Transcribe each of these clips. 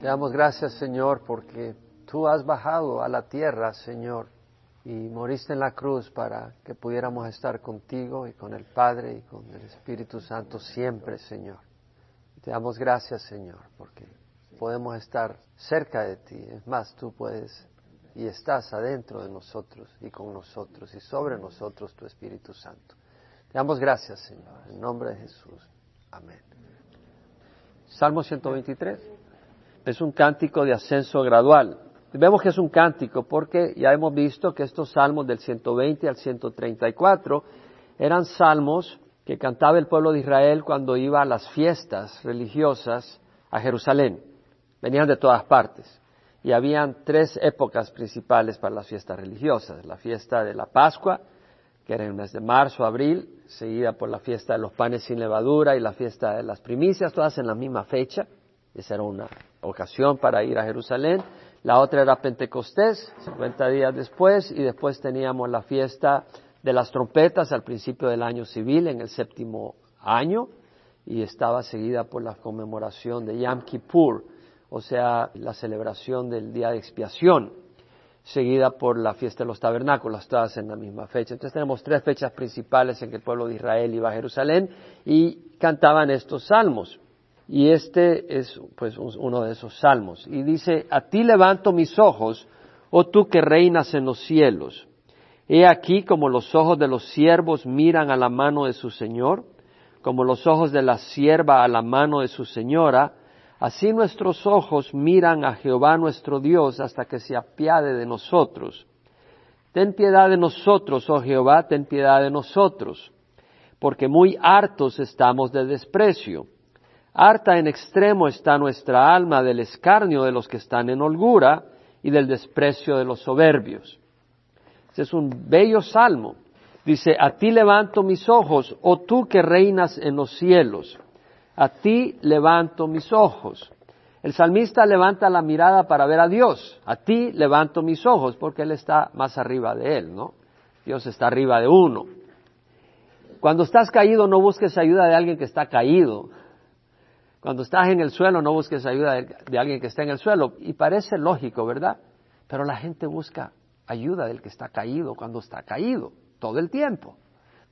Te damos gracias, Señor, porque tú has bajado a la tierra, Señor, y moriste en la cruz para que pudiéramos estar contigo y con el Padre y con el Espíritu Santo siempre, Señor. Te damos gracias, Señor, porque podemos estar cerca de ti. Es más, tú puedes y estás adentro de nosotros y con nosotros y sobre nosotros tu Espíritu Santo. Te damos gracias, Señor, en nombre de Jesús. Amén. Salmo 123 es un cántico de ascenso gradual. Vemos que es un cántico porque ya hemos visto que estos salmos del 120 al 134 eran salmos que cantaba el pueblo de Israel cuando iba a las fiestas religiosas a Jerusalén. Venían de todas partes. Y habían tres épocas principales para las fiestas religiosas. La fiesta de la Pascua, que era en el mes de marzo, abril, seguida por la fiesta de los panes sin levadura y la fiesta de las primicias, todas en la misma fecha. Esa era una ocasión para ir a Jerusalén. La otra era Pentecostés, 50 días después, y después teníamos la fiesta de las trompetas al principio del año civil, en el séptimo año, y estaba seguida por la conmemoración de Yom Kippur, o sea, la celebración del día de expiación, seguida por la fiesta de los tabernáculos, todas en la misma fecha. Entonces tenemos tres fechas principales en que el pueblo de Israel iba a Jerusalén y cantaban estos salmos. Y este es pues uno de esos salmos. Y dice, a ti levanto mis ojos, oh tú que reinas en los cielos. He aquí como los ojos de los siervos miran a la mano de su Señor, como los ojos de la sierva a la mano de su señora, así nuestros ojos miran a Jehová nuestro Dios hasta que se apiade de nosotros. Ten piedad de nosotros, oh Jehová, ten piedad de nosotros, porque muy hartos estamos de desprecio. Harta en extremo está nuestra alma del escarnio de los que están en holgura y del desprecio de los soberbios. Este es un bello salmo. Dice, a ti levanto mis ojos, oh tú que reinas en los cielos. A ti levanto mis ojos. El salmista levanta la mirada para ver a Dios. A ti levanto mis ojos porque Él está más arriba de Él, ¿no? Dios está arriba de uno. Cuando estás caído no busques ayuda de alguien que está caído. Cuando estás en el suelo no busques ayuda de, alguien que está en el suelo. Y parece lógico, ¿verdad? Pero la gente busca ayuda del que está caído cuando está caído, todo el tiempo.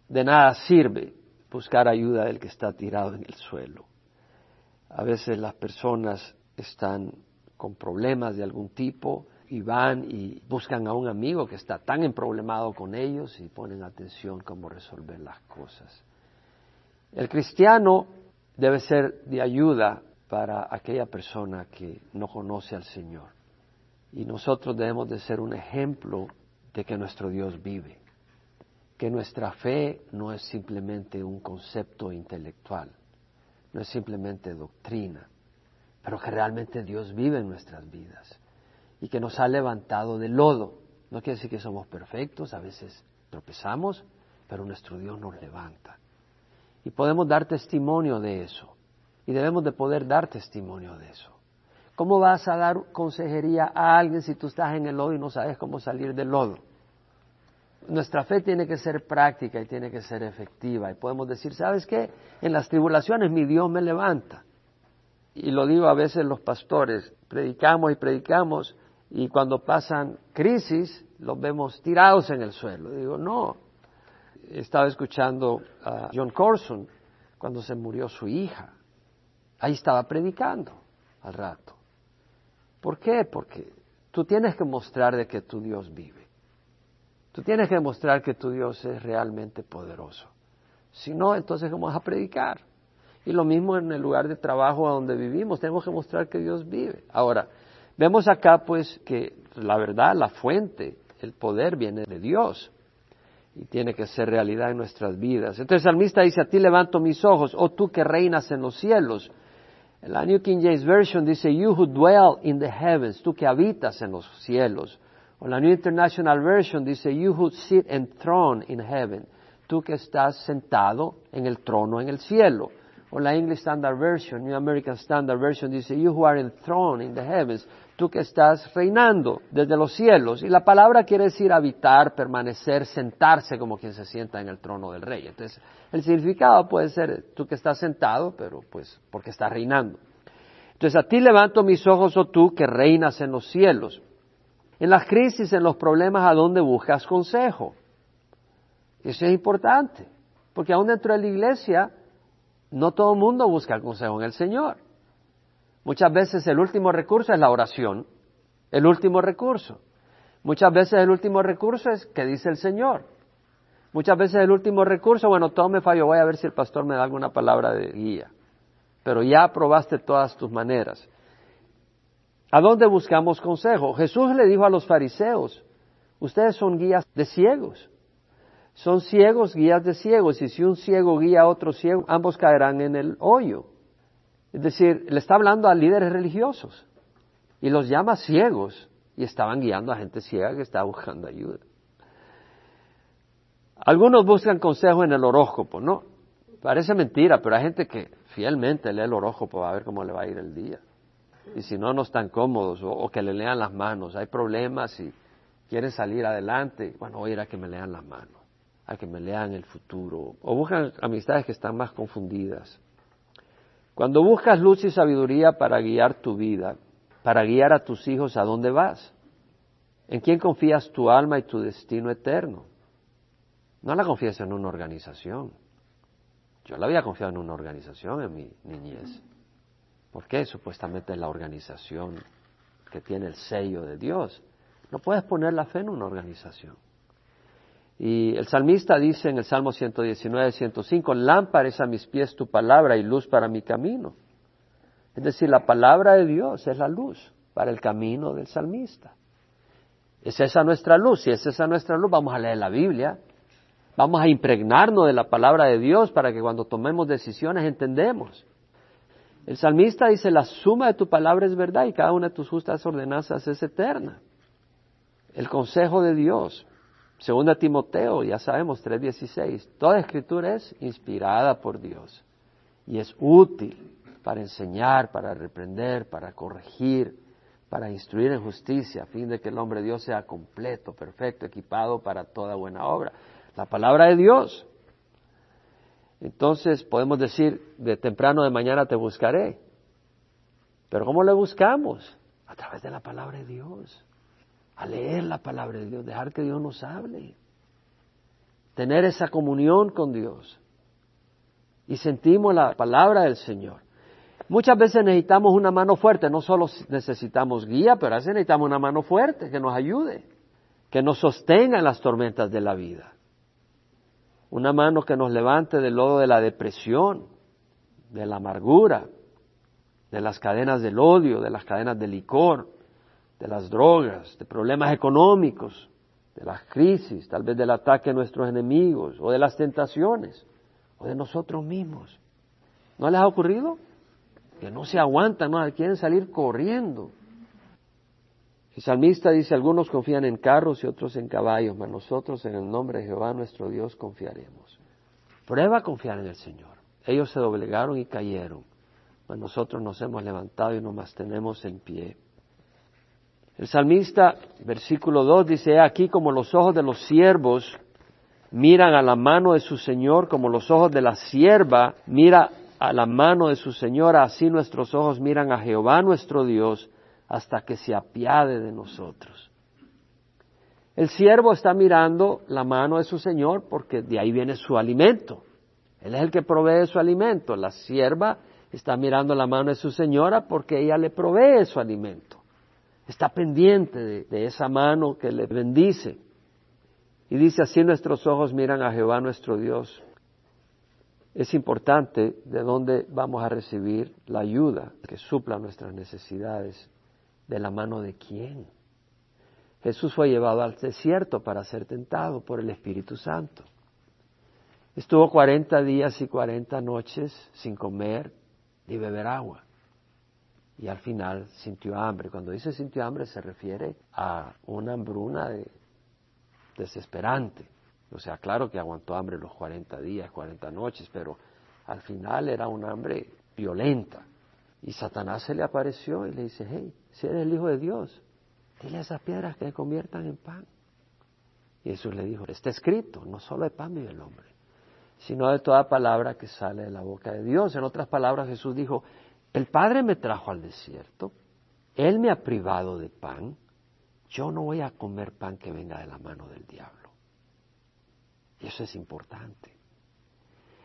De nada sirve buscar ayuda del que está tirado en el suelo. A veces las personas están con problemas de algún tipo y van y buscan a un amigo que está tan emproblemado con ellos y ponen atención cómo resolver las cosas. El cristiano debe ser de ayuda para aquella persona que no conoce al Señor. Y nosotros debemos de ser un ejemplo de que nuestro Dios vive, que nuestra fe no es simplemente un concepto intelectual, no es simplemente doctrina, pero que realmente Dios vive en nuestras vidas y que nos ha levantado del lodo. No quiere decir que somos perfectos, a veces tropezamos, pero nuestro Dios nos levanta. Y podemos dar testimonio de eso. Y debemos de poder dar testimonio de eso. ¿Cómo vas a dar consejería a alguien si tú estás en el lodo y no sabes cómo salir del lodo? Nuestra fe tiene que ser práctica y tiene que ser efectiva. Y podemos decir, ¿sabes qué? En las tribulaciones mi Dios me levanta. Y lo digo a veces los pastores, predicamos y predicamos y cuando pasan crisis los vemos tirados en el suelo. Digo, no, estaba escuchando a John Corson cuando se murió su hija. Ahí estaba predicando al rato. ¿Por qué? Porque tú tienes que mostrar de que tu Dios vive. Tú tienes que demostrar que tu Dios es realmente poderoso. Si no, entonces ¿cómo vas a predicar? Y lo mismo en el lugar de trabajo donde vivimos, tenemos que mostrar que Dios vive. Ahora, vemos acá pues que la verdad, la fuente, el poder viene de Dios y tiene que ser realidad en nuestras vidas. Entonces el salmista dice, a ti levanto mis ojos, oh tú que reinas en los cielos. En la New King James Version dice, you who dwell in the heavens, tú que habitas en los cielos. O la New International Version dice, you who sit enthroned in heaven, tú que estás sentado en el trono en el cielo. O la English Standard Version, New American Standard Version dice, you who are enthroned in the heavens, tú que estás reinando desde los cielos. Y la palabra quiere decir habitar, permanecer, sentarse como quien se sienta en el trono del rey. Entonces, el significado puede ser tú que estás sentado, pero pues porque estás reinando. Entonces a ti levanto mis ojos, oh tú que reinas en los cielos. En las crisis, en los problemas, ¿a dónde buscas consejo? Eso es importante, porque aún dentro de la iglesia no todo el mundo busca consejo en el Señor. Muchas veces el último recurso es la oración, el último recurso. Muchas veces el último recurso es que dice el Señor. Muchas veces el último recurso, bueno, todo me falló, voy a ver si el pastor me da alguna palabra de guía. Pero ya probaste todas tus maneras. ¿A dónde buscamos consejo? Jesús le dijo a los fariseos, ustedes son guías de ciegos. Son ciegos, guías de ciegos, y si un ciego guía a otro ciego, ambos caerán en el hoyo. Es decir, le está hablando a líderes religiosos y los llama ciegos y estaban guiando a gente ciega que estaba buscando ayuda. Algunos buscan consejo en el horóscopo, ¿no? Parece mentira, pero hay gente que fielmente lee el horóscopo a ver cómo le va a ir el día. Y si no, no están cómodos o, que le lean las manos. Hay problemas y quieren salir adelante. Bueno, voy a a que me lean las manos, a que me lean el futuro. O buscan amistades que están más confundidas. Cuando buscas luz y sabiduría para guiar tu vida, para guiar a tus hijos a dónde vas, ¿en quién confías tu alma y tu destino eterno? No la confías en una organización. Yo la había confiado en una organización en mi niñez. ¿Por qué? Supuestamente es la organización que tiene el sello de Dios. No puedes poner la fe en una organización. Y el salmista dice en el Salmo 119, 105, lámpara es a mis pies tu palabra y luz para mi camino. Es decir, la palabra de Dios es la luz para el camino del salmista. Es esa nuestra luz. Si es esa nuestra luz, vamos a leer la Biblia, Vamos a impregnarnos de la palabra de Dios para que cuando tomemos decisiones entendemos. El salmista dice, la suma de tu palabra es verdad y cada una de tus justas ordenanzas es eterna. El consejo de Dios. Segunda Timoteo, ya sabemos, 3.16. Toda escritura es inspirada por Dios y es útil para enseñar, para reprender, para corregir, para instruir en justicia, a fin de que el hombre de Dios sea completo, perfecto, equipado para toda buena obra la palabra de Dios. Entonces podemos decir, de temprano de mañana te buscaré. Pero ¿cómo le buscamos? A través de la palabra de Dios. A leer la palabra de Dios, dejar que Dios nos hable. Tener esa comunión con Dios. Y sentimos la palabra del Señor. Muchas veces necesitamos una mano fuerte, no solo necesitamos guía, pero a veces necesitamos una mano fuerte que nos ayude, que nos sostenga en las tormentas de la vida una mano que nos levante del lodo de la depresión, de la amargura, de las cadenas del odio, de las cadenas del licor, de las drogas, de problemas económicos, de las crisis, tal vez del ataque a nuestros enemigos, o de las tentaciones, o de nosotros mismos. ¿No les ha ocurrido? Que no se aguantan, no quieren salir corriendo. El salmista dice, algunos confían en carros y otros en caballos, mas nosotros en el nombre de Jehová nuestro Dios confiaremos. Prueba a confiar en el Señor. Ellos se doblegaron y cayeron, mas nosotros nos hemos levantado y nos mantenemos en pie. El salmista, versículo 2, dice, aquí como los ojos de los siervos miran a la mano de su Señor, como los ojos de la sierva mira a la mano de su Señora, así nuestros ojos miran a Jehová nuestro Dios, hasta que se apiade de nosotros. El siervo está mirando la mano de su Señor porque de ahí viene su alimento. Él es el que provee su alimento. La sierva está mirando la mano de su señora porque ella le provee su alimento. Está pendiente de, de, esa mano que le bendice. Y dice así nuestros ojos miran a Jehová nuestro Dios. Es importante de dónde vamos a recibir la ayuda que supla nuestras necesidades ¿De la mano de quién? Jesús fue llevado al desierto para ser tentado por el Espíritu Santo. Estuvo cuarenta días y cuarenta noches sin comer ni beber agua. Y al final sintió hambre. Cuando dice sintió hambre se refiere a una hambruna desesperante. O sea, claro que aguantó hambre los cuarenta días, cuarenta noches, pero al final era un hambre violenta. Y Satanás se le apareció y le dice, hey, si eres el Hijo de Dios, dile a esas piedras que se conviertan en pan. Y Jesús le dijo, está escrito, no solo de pan vive el hombre, sino de toda palabra que sale de la boca de Dios. En otras palabras, Jesús dijo, el Padre me trajo al desierto, Él me ha privado de pan, yo no voy a comer pan que venga de la mano del diablo. Y eso es importante.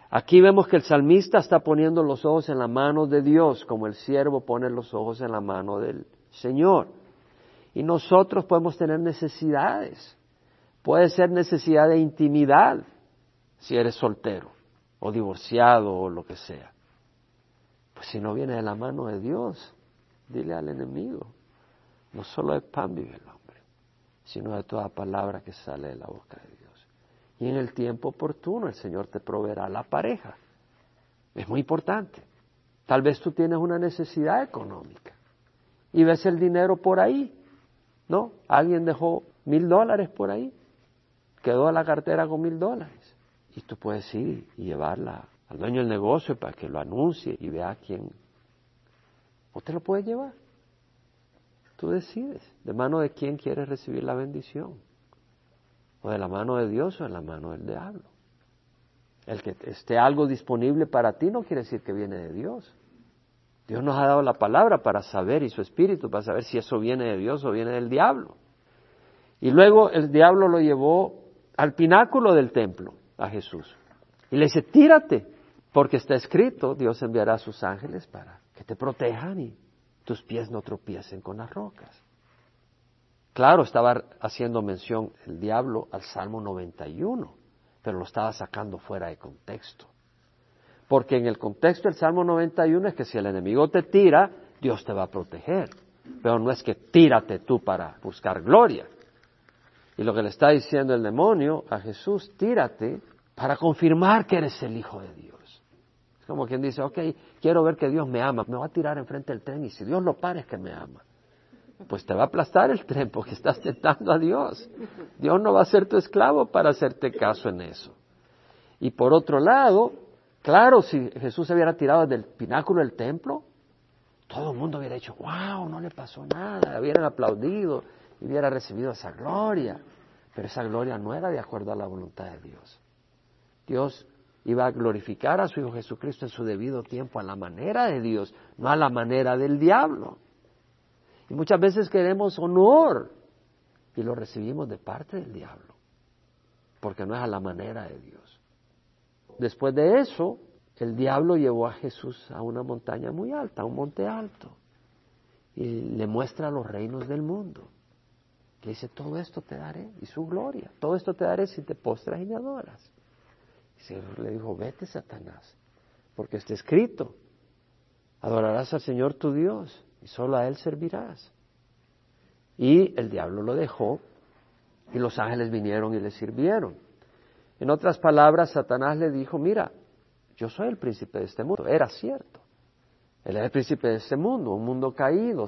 Aquí vemos que el salmista está poniendo los ojos en la mano de Dios, como el siervo pone los ojos en la mano del Señor. Y nosotros podemos tener necesidades. Puede ser necesidad de intimidad, si eres soltero, o divorciado, o lo que sea. Si no viene de la mano de Dios, dile al enemigo, no solo de pan vive el hombre, sino de toda palabra que sale de la boca de Dios y en el tiempo oportuno el Señor te proveerá la pareja. Es muy importante. Tal vez tú tienes una necesidad económica y ves el dinero por ahí, ¿no? Alguien dejó mil dólares por ahí, quedó la cartera con mil dólares y tú puedes ir y llevarla al dueño del negocio para que lo anuncie y vea quién. O te lo puedes llevar. Tú decides de mano de quién quieres recibir la bendición o de la mano de Dios o de la mano del diablo. El que esté algo disponible para ti no quiere decir que viene de Dios. Dios nos ha dado la palabra para saber y su espíritu para saber si eso viene de Dios o viene del diablo. Y luego el diablo lo llevó al pináculo del templo a Jesús. Y le dice, tírate, porque está escrito, Dios enviará a sus ángeles para que te protejan y tus pies no tropiecen con las rocas. Claro, estaba haciendo mención el diablo al Salmo 91, pero lo estaba sacando fuera de contexto. Porque en el contexto del Salmo 91 es que si el enemigo te tira, Dios te va a proteger. Pero no es que tírate tú para buscar gloria. Y lo que le está diciendo el demonio a Jesús, tírate para confirmar que eres el Hijo de Dios. Es como quien dice, ok, quiero ver que Dios me ama, me va a tirar enfrente del tren y si Dios lo para es que me ama pues te va a aplastar el tren porque estás tentando a Dios. Dios no va a ser tu esclavo para hacerte caso en eso. Y por otro lado, claro, si Jesús se hubiera tirado desde el pináculo del templo, todo el mundo hubiera dicho, wow, no le pasó nada, hubieran aplaudido y hubiera recibido esa gloria. Pero esa gloria no era de acuerdo a la voluntad de Dios. Dios iba a glorificar a su Hijo Jesucristo en su debido tiempo, a la manera de Dios, no a la manera del diablo. Y muchas veces queremos honor y lo recibimos de parte del diablo, porque no es a la manera de Dios. Después de eso, el diablo llevó a Jesús a una montaña muy alta, a un monte alto, y le muestra los reinos del mundo. Le dice, todo esto te daré, y su gloria, todo esto te daré si te postras y me adoras. Y le dijo, vete Satanás, porque está escrito, adorarás al Señor tu Dios y solo a Él servirás. Y el diablo lo dejó y los ángeles vinieron y le sirvieron. En otras palabras, Satanás le dijo, mira, yo soy el príncipe de este mundo. Era cierto. Él era el príncipe de este mundo, un mundo caído.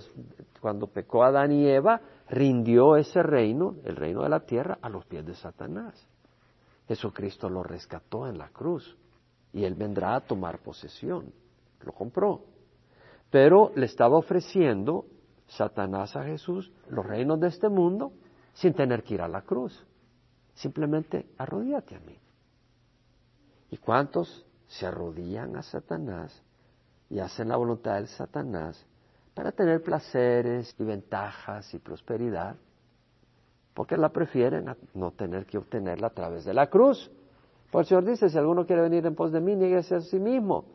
Cuando pecó Adán y Eva, rindió ese reino, el reino de la tierra, a los pies de Satanás. Jesucristo lo rescató en la cruz y él vendrá a tomar posesión. Lo compró pero le estaba ofreciendo Satanás a Jesús los reinos de este mundo sin tener que ir a la cruz. Simplemente arrodíate a mí. ¿Y cuántos se arrodillan a Satanás y hacen la voluntad del Satanás para tener placeres y ventajas y prosperidad? Porque la prefieren a no tener que obtenerla a través de la cruz. Por el Señor dice, si alguno quiere venir en pos de mí, nieguese a sí mismo.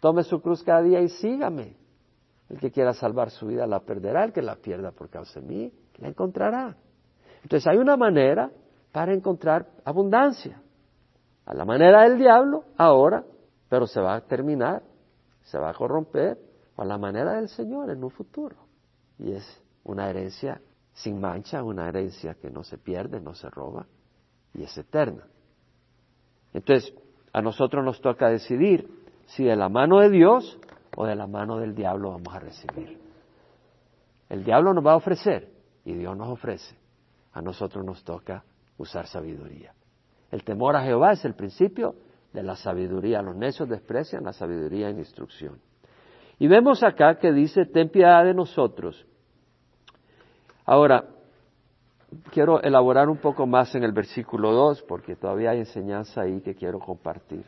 Tome su cruz cada día y sígame. El que quiera salvar su vida la perderá, el que la pierda por causa de mí la encontrará. Entonces hay una manera para encontrar abundancia. A la manera del diablo, ahora, pero se va a terminar, se va a corromper, o a la manera del Señor en un futuro. Y es una herencia sin mancha, una herencia que no se pierde, no se roba, y es eterna. Entonces, a nosotros nos toca decidir si de la mano de Dios o de la mano del diablo vamos a recibir. El diablo nos va a ofrecer y Dios nos ofrece. A nosotros nos toca usar sabiduría. El temor a Jehová es el principio de la sabiduría. Los necios desprecian la sabiduría en instrucción. Y vemos acá que dice, ten piedad de nosotros. Ahora, quiero elaborar un poco más en el versículo 2 porque todavía hay enseñanza ahí que quiero compartir.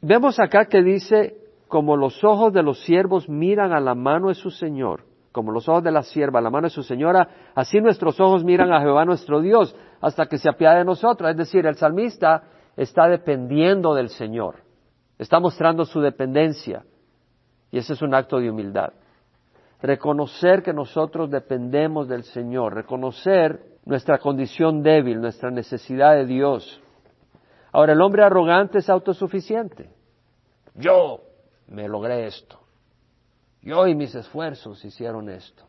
Vemos acá que dice, como los ojos de los siervos miran a la mano de su Señor, como los ojos de la sierva a la mano de su Señora, así nuestros ojos miran a Jehová nuestro Dios hasta que se apiade de nosotros. Es decir, el salmista está dependiendo del Señor, está mostrando su dependencia y ese es un acto de humildad. Reconocer que nosotros dependemos del Señor, reconocer nuestra condición débil, nuestra necesidad de Dios. Ahora, el hombre arrogante es autosuficiente. Yo me logré esto. Yo y mis esfuerzos hicieron esto.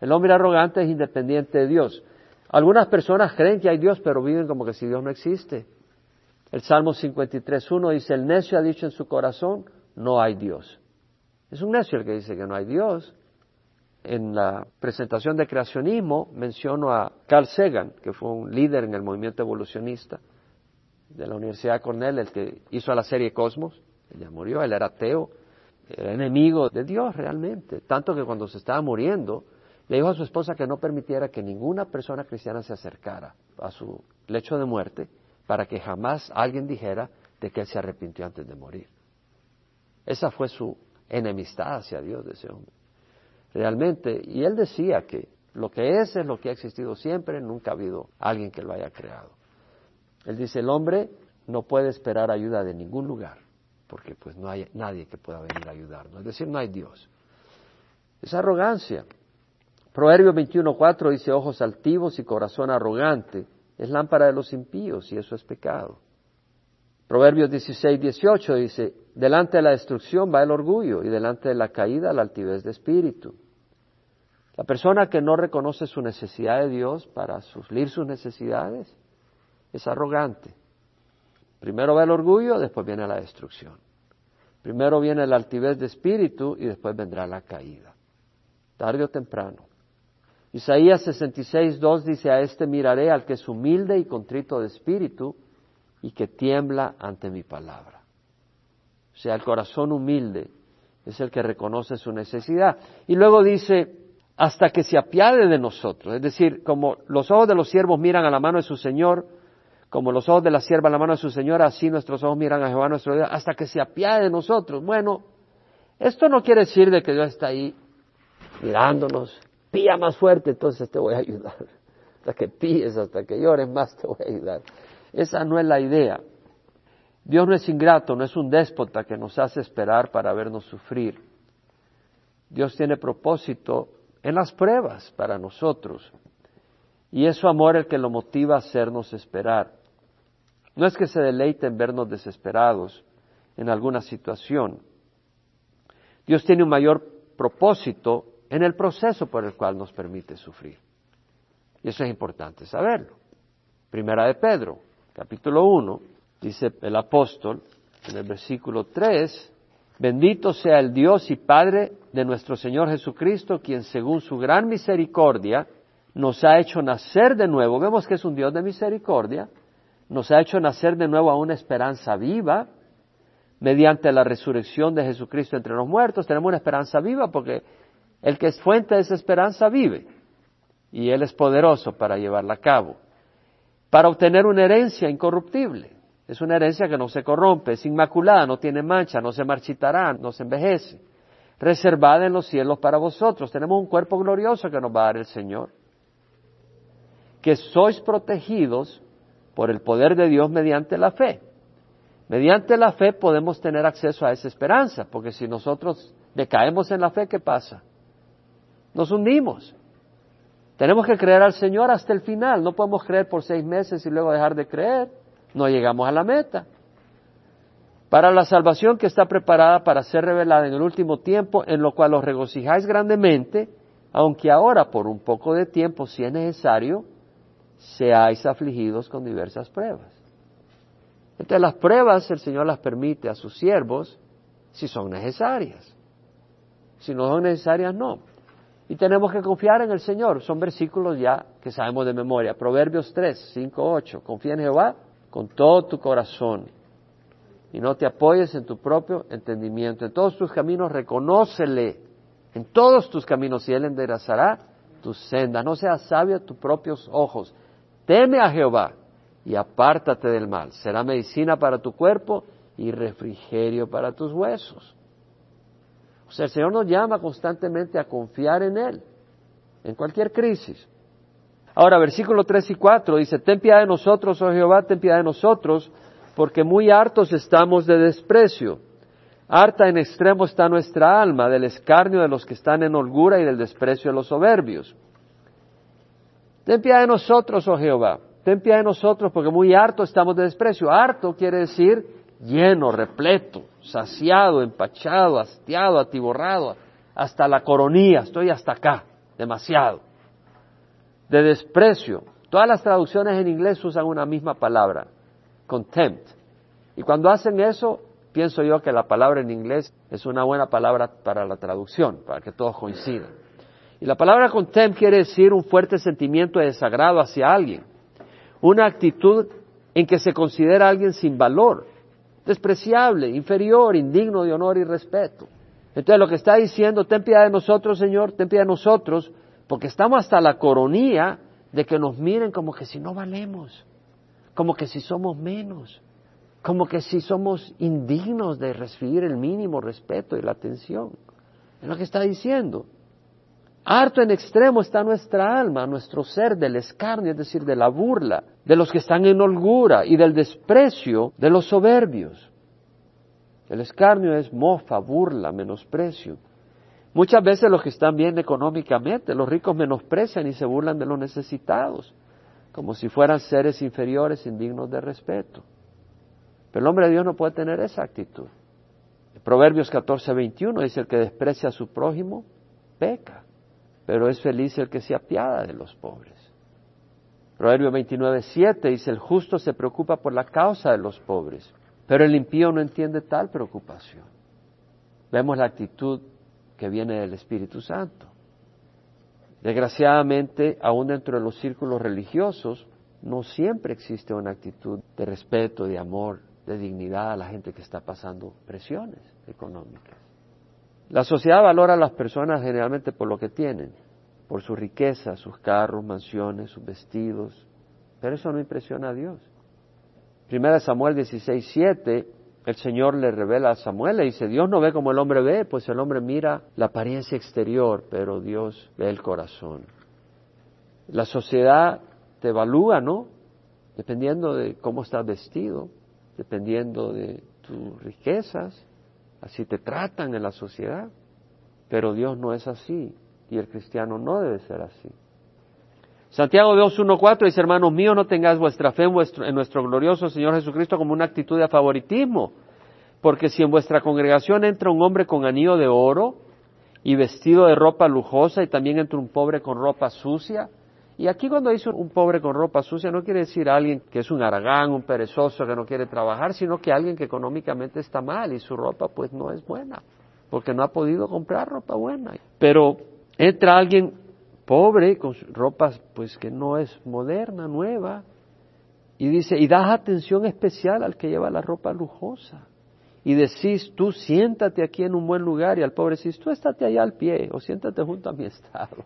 El hombre arrogante es independiente de Dios. Algunas personas creen que hay Dios, pero viven como que si Dios no existe. El Salmo 53.1 dice, el necio ha dicho en su corazón, no hay Dios. Es un necio el que dice que no hay Dios. En la presentación de creacionismo menciono a Carl Sagan, que fue un líder en el movimiento evolucionista de la Universidad de Cornell, el que hizo la serie Cosmos. Él ya murió, él era ateo, era enemigo de Dios realmente. Tanto que cuando se estaba muriendo, le dijo a su esposa que no permitiera que ninguna persona cristiana se acercara a su lecho de muerte para que jamás alguien dijera de que él se arrepintió antes de morir. Esa fue su enemistad hacia Dios de ese hombre. Realmente, y él decía que lo que es es lo que ha existido siempre, nunca ha habido alguien que lo haya creado. Él dice, el hombre no puede esperar ayuda de ningún lugar, porque pues no hay nadie que pueda venir a ayudarnos. Es decir, no hay Dios. Es arrogancia. Proverbio 21.4 dice, ojos altivos y corazón arrogante es lámpara de los impíos y eso es pecado. Proverbios 16, 18 dice, delante de la destrucción va el orgullo y delante de la caída la altivez de espíritu. La persona que no reconoce su necesidad de Dios para suplir sus necesidades es arrogante. Primero va el orgullo, después viene la destrucción. Primero viene la altivez de espíritu y después vendrá la caída. Tarde o temprano. Isaías 66, 2 dice, a este miraré al que es humilde y contrito de espíritu y que tiembla ante mi palabra. O sea, el corazón humilde es el que reconoce su necesidad. Y luego dice, hasta que se apiade de nosotros. Es decir, como los ojos de los siervos miran a la mano de su Señor, como los ojos de la sierva a la mano de su Señor, así nuestros ojos miran a Jehová nuestro Dios, hasta que se apiade de nosotros. Bueno, esto no quiere decir de que Dios está ahí mirándonos pía más fuerte, entonces te voy a ayudar. Hasta que píes, hasta que llores más, te voy a ayudar. Esa no es la idea. Dios no es ingrato, no es un déspota que nos hace esperar para vernos sufrir. Dios tiene propósito en las pruebas para nosotros. Y es su amor el que lo motiva a hacernos esperar. No es que se deleite en vernos desesperados en alguna situación. Dios tiene un mayor propósito en el proceso por el cual nos permite sufrir. Y eso es importante saberlo. Primera de Pedro, capítulo 1, dice el apóstol en el versículo 3, bendito sea el Dios y Padre de nuestro Señor Jesucristo, quien según su gran misericordia nos ha hecho nacer de nuevo. Vemos que es un Dios de misericordia, nos ha hecho nacer de nuevo a una esperanza viva mediante la resurrección de Jesucristo entre los muertos. Tenemos una esperanza viva porque el que es fuente de esa esperanza vive y Él es poderoso para llevarla a cabo. Para obtener una herencia incorruptible. Es una herencia que no se corrompe, es inmaculada, no tiene mancha, no se marchitará, no se envejece. Reservada en los cielos para vosotros. Tenemos un cuerpo glorioso que nos va a dar el Señor. Que sois protegidos por el poder de Dios mediante la fe. Mediante la fe podemos tener acceso a esa esperanza, porque si nosotros decaemos en la fe, ¿qué pasa? Nos hundimos. Tenemos que creer al Señor hasta el final. No podemos creer por seis meses y luego dejar de creer. No llegamos a la meta. Para la salvación que está preparada para ser revelada en el último tiempo, en lo cual os regocijáis grandemente, aunque ahora por un poco de tiempo, si es necesario, seáis afligidos con diversas pruebas. Entonces las pruebas el Señor las permite a sus siervos si son necesarias. Si no son necesarias, no. Y tenemos que confiar en el Señor. Son versículos ya que sabemos de memoria. Proverbios 3, 5, 8. Confía en Jehová con todo tu corazón y no te apoyes en tu propio entendimiento. En todos tus caminos reconócele. En todos tus caminos y Él enderezará tus sendas. No seas sabio a tus propios ojos. Teme a Jehová y apártate del mal. Será medicina para tu cuerpo y refrigerio para tus huesos. O sea, el Señor nos llama constantemente a confiar en Él, en cualquier crisis. Ahora, versículo 3 y 4 dice, ten piedad de nosotros, oh Jehová, ten piedad de nosotros, porque muy hartos estamos de desprecio. Harta en extremo está nuestra alma del escarnio de los que están en holgura y del desprecio de los soberbios. Ten piedad de nosotros, oh Jehová, ten piedad de nosotros, porque muy harto estamos de desprecio. Harto quiere decir lleno, repleto, saciado, empachado, hastiado, atiborrado, hasta la coronilla, estoy hasta acá, demasiado. De desprecio. Todas las traducciones en inglés usan una misma palabra, contempt. Y cuando hacen eso, pienso yo que la palabra en inglés es una buena palabra para la traducción, para que todos coincidan. Y la palabra contempt quiere decir un fuerte sentimiento de desagrado hacia alguien, una actitud en que se considera a alguien sin valor, despreciable, inferior, indigno de honor y respeto. Entonces lo que está diciendo, ten piedad de nosotros, Señor, ten piedad de nosotros, porque estamos hasta la coronía de que nos miren como que si no valemos, como que si somos menos, como que si somos indignos de recibir el mínimo respeto y la atención. Es lo que está diciendo. Harto en extremo está nuestra alma, nuestro ser del escarnio, es decir, de la burla, de los que están en holgura y del desprecio de los soberbios. El escarnio es mofa, burla, menosprecio. Muchas veces los que están bien económicamente, los ricos menosprecian y se burlan de los necesitados, como si fueran seres inferiores, indignos de respeto. Pero el hombre de Dios no puede tener esa actitud. Proverbios 14, 21 dice, el que desprecia a su prójimo, peca pero es feliz el que se apiada de los pobres. Proverbio 29, 7 dice, el justo se preocupa por la causa de los pobres, pero el impío no entiende tal preocupación. Vemos la actitud que viene del Espíritu Santo. Desgraciadamente, aún dentro de los círculos religiosos, no siempre existe una actitud de respeto, de amor, de dignidad a la gente que está pasando presiones económicas. La sociedad valora a las personas generalmente por lo que tienen, por su riqueza, sus carros, mansiones, sus vestidos, pero eso no impresiona a Dios. Primera Samuel 16, 7, el Señor le revela a Samuel, le dice, Dios no ve como el hombre ve, pues el hombre mira la apariencia exterior, pero Dios ve el corazón. La sociedad te evalúa, ¿no? Dependiendo de cómo estás vestido, dependiendo de tus riquezas, Así te tratan en la sociedad. Pero Dios no es así y el cristiano no debe ser así. Santiago 2.1.4 dice, hermanos míos, no tengáis vuestra fe en, en nuestro glorioso Señor Jesucristo como una actitud de favoritismo, porque si en vuestra congregación entra un hombre con anillo de oro y vestido de ropa lujosa y también entra un pobre con ropa sucia, y aquí cuando dice un pobre con ropa sucia no quiere decir alguien que es un aragán, un perezoso que no quiere trabajar, sino que alguien que económicamente está mal y su ropa pues no es buena, porque no ha podido comprar ropa buena. Pero entra alguien pobre con ropa pues que no es moderna, nueva, y dice, y das atención especial al que lleva la ropa lujosa. Y decís, tú siéntate aquí en un buen lugar, y al pobre decís, tú estate allá al pie, o siéntate junto a mi estado.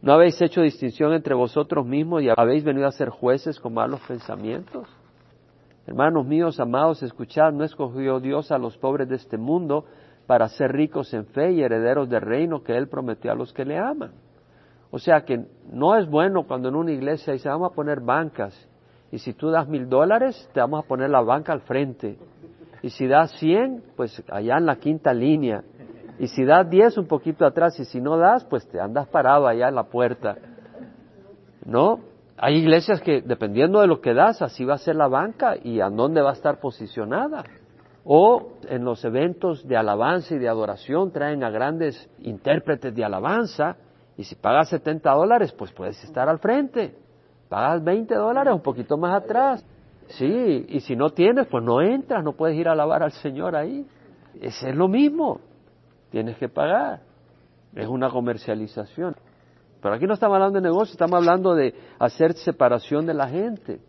¿No habéis hecho distinción entre vosotros mismos y habéis venido a ser jueces con malos pensamientos? Hermanos míos, amados, escuchad, no escogió Dios a los pobres de este mundo para ser ricos en fe y herederos del reino que Él prometió a los que le aman. O sea que no es bueno cuando en una iglesia dice vamos a poner bancas y si tú das mil dólares te vamos a poner la banca al frente y si das cien pues allá en la quinta línea y si das diez, un poquito atrás, y si no das, pues te andas parado allá en la puerta. ¿No? Hay iglesias que, dependiendo de lo que das, así va a ser la banca y a dónde va a estar posicionada. O en los eventos de alabanza y de adoración traen a grandes intérpretes de alabanza y si pagas 70 dólares, pues puedes estar al frente. Pagas 20 dólares, un poquito más atrás. Sí, y si no tienes, pues no entras, no puedes ir a alabar al Señor ahí. Ese es lo mismo tienes que pagar. Es una comercialización. Pero aquí no estamos hablando de negocio, estamos hablando de hacer separación de la gente.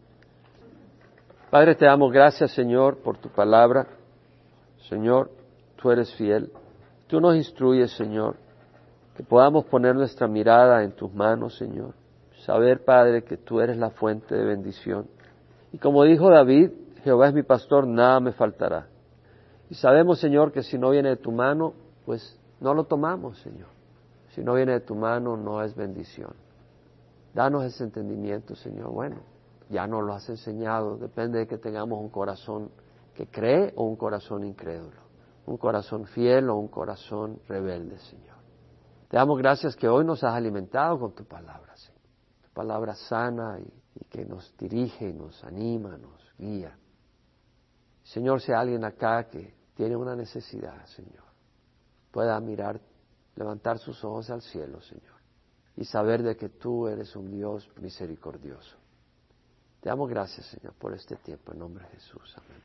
Padre, te damos gracias, Señor, por tu palabra. Señor, tú eres fiel. Tú nos instruyes, Señor, que podamos poner nuestra mirada en tus manos, Señor. Saber, Padre, que tú eres la fuente de bendición. Y como dijo David, Jehová es mi pastor, nada me faltará. Y sabemos, Señor, que si no viene de tu mano, pues no lo tomamos, Señor. Si no viene de tu mano, no es bendición. Danos ese entendimiento, Señor. Bueno, ya nos lo has enseñado. Depende de que tengamos un corazón que cree o un corazón incrédulo. Un corazón fiel o un corazón rebelde, Señor. Te damos gracias que hoy nos has alimentado con tu palabra, Señor. Tu palabra sana y, que nos dirige, nos anima, nos guía. Señor, si hay alguien acá que tiene una necesidad, Señor, pueda mirar, levantar sus ojos al cielo, Señor, y saber de que tú eres un Dios misericordioso. Te damos gracias, Señor, por este tiempo. En nombre de Jesús. Amén.